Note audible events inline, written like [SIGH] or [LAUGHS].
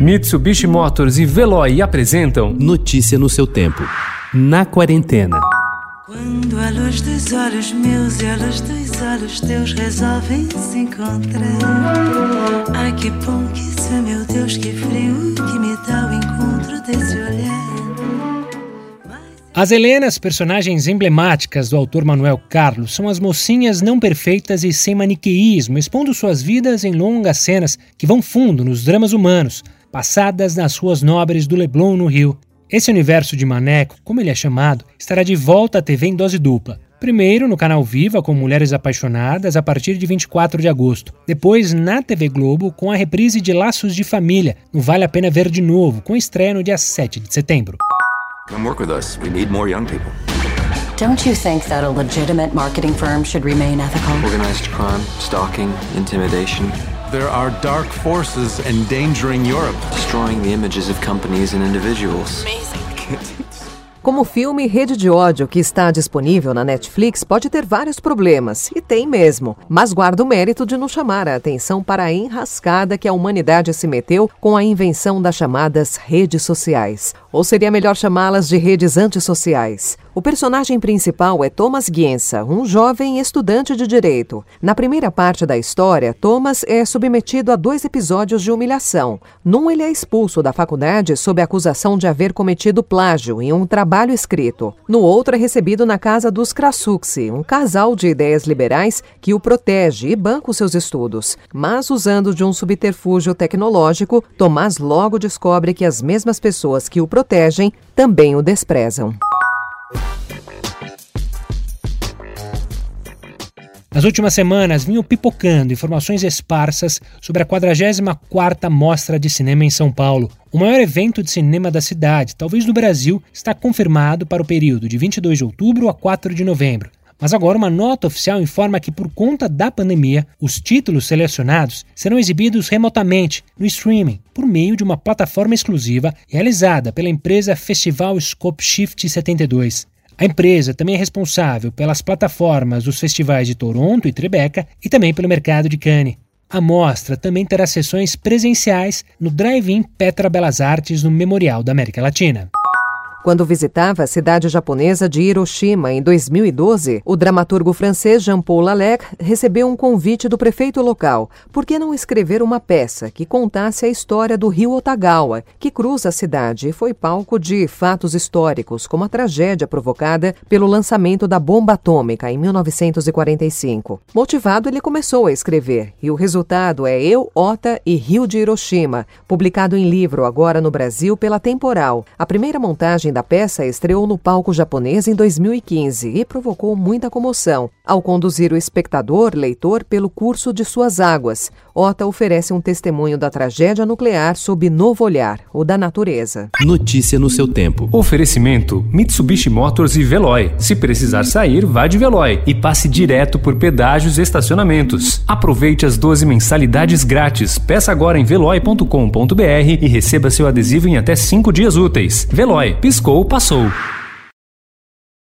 Mitsubishi Motors e Veloy apresentam Notícia no seu tempo. Na quarentena. Quando a luz dos olhos meus e a luz dos olhos teus resolvem se encontrar. Ai que bom que isso é, meu Deus, que frio que me dá o encontro desse olhar. As Helenas, personagens emblemáticas do autor Manuel Carlos, são as mocinhas não perfeitas e sem maniqueísmo, expondo suas vidas em longas cenas que vão fundo nos dramas humanos, passadas nas ruas nobres do Leblon, no Rio. Esse universo de Maneco, como ele é chamado, estará de volta à TV em dose dupla. Primeiro no canal Viva com Mulheres Apaixonadas a partir de 24 de agosto. Depois na TV Globo com a reprise de Laços de Família, no Vale a Pena Ver de Novo, com estreia no dia 7 de setembro. Come work with us. We need more young people. Don't you think that a legitimate marketing firm should remain ethical? Organized crime, stalking, intimidation. There are dark forces endangering Europe. Destroying the images of companies and individuals. [LAUGHS] Como o filme Rede de Ódio, que está disponível na Netflix, pode ter vários problemas, e tem mesmo, mas guarda o mérito de nos chamar a atenção para a enrascada que a humanidade se meteu com a invenção das chamadas redes sociais. Ou seria melhor chamá-las de redes antissociais. O personagem principal é Thomas Gienza, um jovem estudante de direito. Na primeira parte da história, Thomas é submetido a dois episódios de humilhação. Num, ele é expulso da faculdade sob acusação de haver cometido plágio em um trabalho escrito. No outro, é recebido na casa dos Krasuxi, um casal de ideias liberais que o protege e banca os seus estudos. Mas, usando de um subterfúgio tecnológico, Thomas logo descobre que as mesmas pessoas que o protegem também o desprezam. Nas últimas semanas vinham pipocando informações esparsas sobre a 44ª Mostra de Cinema em São Paulo. O maior evento de cinema da cidade, talvez do Brasil, está confirmado para o período de 22 de outubro a 4 de novembro. Mas agora uma nota oficial informa que por conta da pandemia, os títulos selecionados serão exibidos remotamente, no streaming, por meio de uma plataforma exclusiva realizada pela empresa Festival Scope Shift 72. A empresa também é responsável pelas plataformas dos festivais de Toronto e Tribeca e também pelo mercado de Cannes. A mostra também terá sessões presenciais no Drive-In Petra Belas Artes no Memorial da América Latina. Quando visitava a cidade japonesa de Hiroshima em 2012, o dramaturgo francês Jean-Paul Lalec recebeu um convite do prefeito local. Por que não escrever uma peça que contasse a história do rio Otagawa, que cruza a cidade e foi palco de fatos históricos, como a tragédia provocada pelo lançamento da bomba atômica em 1945? Motivado, ele começou a escrever, e o resultado é Eu, Ota e Rio de Hiroshima, publicado em livro agora no Brasil pela Temporal. A primeira montagem montagem da peça estreou no palco japonês em 2015 e provocou muita comoção ao conduzir o espectador, leitor, pelo curso de suas águas. Ota oferece um testemunho da tragédia nuclear sob novo olhar, o da natureza. Notícia no seu tempo. Oferecimento: Mitsubishi Motors e Veloy. Se precisar sair, vá de Veloy e passe direto por pedágios e estacionamentos. Aproveite as 12 mensalidades grátis. Peça agora em veloy.com.br e receba seu adesivo em até 5 dias úteis. Veloy, piscou, passou.